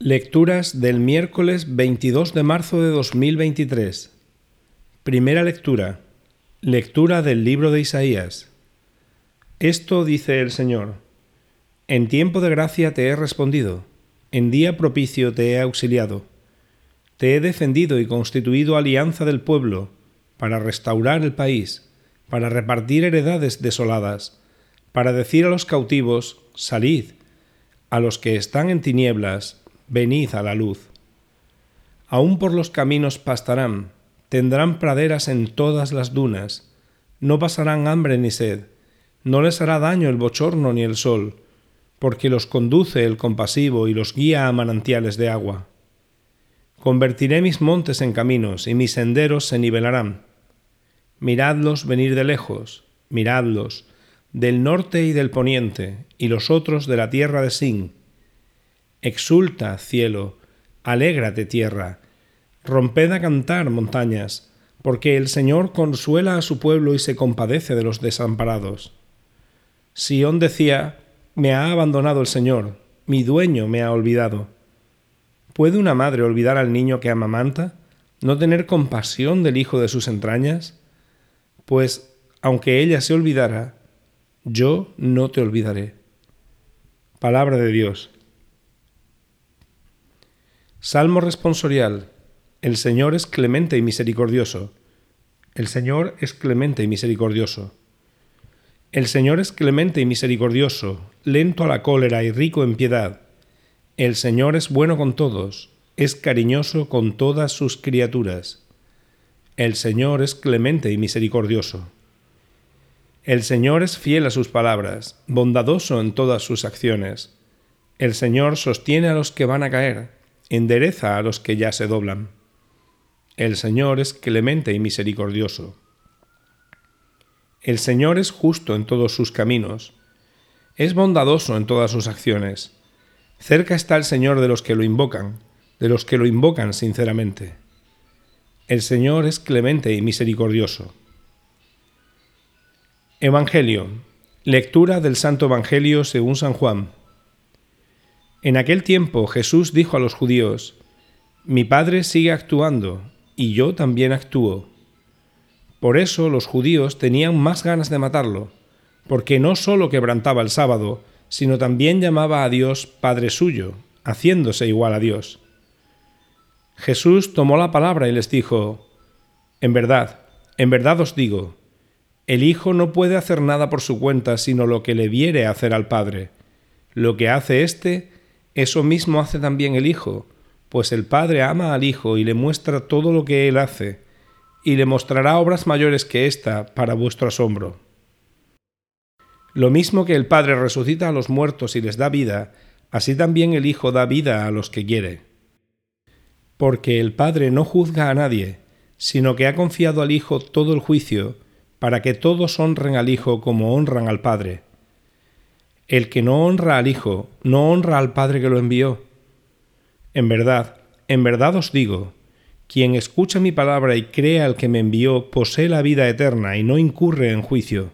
Lecturas del miércoles 22 de marzo de 2023. Primera lectura. Lectura del libro de Isaías. Esto dice el Señor. En tiempo de gracia te he respondido, en día propicio te he auxiliado. Te he defendido y constituido alianza del pueblo, para restaurar el país, para repartir heredades desoladas, para decir a los cautivos, salid, a los que están en tinieblas, venid a la luz. Aún por los caminos pastarán, tendrán praderas en todas las dunas, no pasarán hambre ni sed, no les hará daño el bochorno ni el sol, porque los conduce el compasivo y los guía a manantiales de agua. Convertiré mis montes en caminos y mis senderos se nivelarán. Miradlos venir de lejos, miradlos, del norte y del poniente, y los otros de la tierra de Sin, Exulta, cielo, alégrate, tierra, romped a cantar, montañas, porque el Señor consuela a su pueblo y se compadece de los desamparados. Sión decía, me ha abandonado el Señor, mi dueño me ha olvidado. ¿Puede una madre olvidar al niño que amamanta? ¿No tener compasión del hijo de sus entrañas? Pues, aunque ella se olvidara, yo no te olvidaré. Palabra de Dios. Salmo responsorial. El Señor es clemente y misericordioso. El Señor es clemente y misericordioso. El Señor es clemente y misericordioso, lento a la cólera y rico en piedad. El Señor es bueno con todos, es cariñoso con todas sus criaturas. El Señor es clemente y misericordioso. El Señor es fiel a sus palabras, bondadoso en todas sus acciones. El Señor sostiene a los que van a caer endereza a los que ya se doblan. El Señor es clemente y misericordioso. El Señor es justo en todos sus caminos, es bondadoso en todas sus acciones. Cerca está el Señor de los que lo invocan, de los que lo invocan sinceramente. El Señor es clemente y misericordioso. Evangelio. Lectura del Santo Evangelio según San Juan. En aquel tiempo Jesús dijo a los judíos, Mi Padre sigue actuando, y yo también actúo. Por eso los judíos tenían más ganas de matarlo, porque no sólo quebrantaba el sábado, sino también llamaba a Dios Padre suyo, haciéndose igual a Dios. Jesús tomó la palabra y les dijo, En verdad, en verdad os digo, el Hijo no puede hacer nada por su cuenta sino lo que le viere hacer al Padre. Lo que hace éste, eso mismo hace también el Hijo, pues el Padre ama al Hijo y le muestra todo lo que Él hace, y le mostrará obras mayores que ésta para vuestro asombro. Lo mismo que el Padre resucita a los muertos y les da vida, así también el Hijo da vida a los que quiere. Porque el Padre no juzga a nadie, sino que ha confiado al Hijo todo el juicio, para que todos honren al Hijo como honran al Padre. El que no honra al Hijo, no honra al Padre que lo envió. En verdad, en verdad os digo, quien escucha mi palabra y cree al que me envió, posee la vida eterna y no incurre en juicio,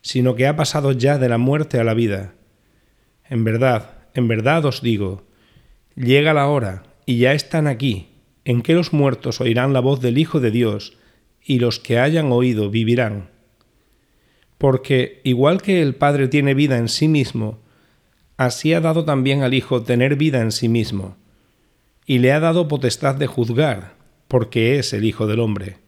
sino que ha pasado ya de la muerte a la vida. En verdad, en verdad os digo, llega la hora, y ya están aquí, en que los muertos oirán la voz del Hijo de Dios, y los que hayan oído vivirán porque igual que el Padre tiene vida en sí mismo, así ha dado también al Hijo tener vida en sí mismo, y le ha dado potestad de juzgar, porque es el Hijo del Hombre.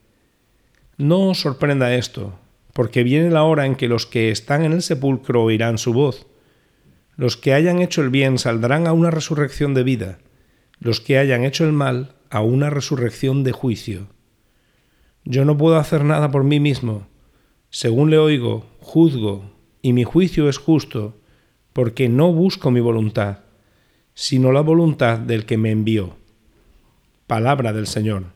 No os sorprenda esto, porque viene la hora en que los que están en el sepulcro oirán su voz. Los que hayan hecho el bien saldrán a una resurrección de vida, los que hayan hecho el mal a una resurrección de juicio. Yo no puedo hacer nada por mí mismo, según le oigo, juzgo, y mi juicio es justo, porque no busco mi voluntad, sino la voluntad del que me envió. Palabra del Señor.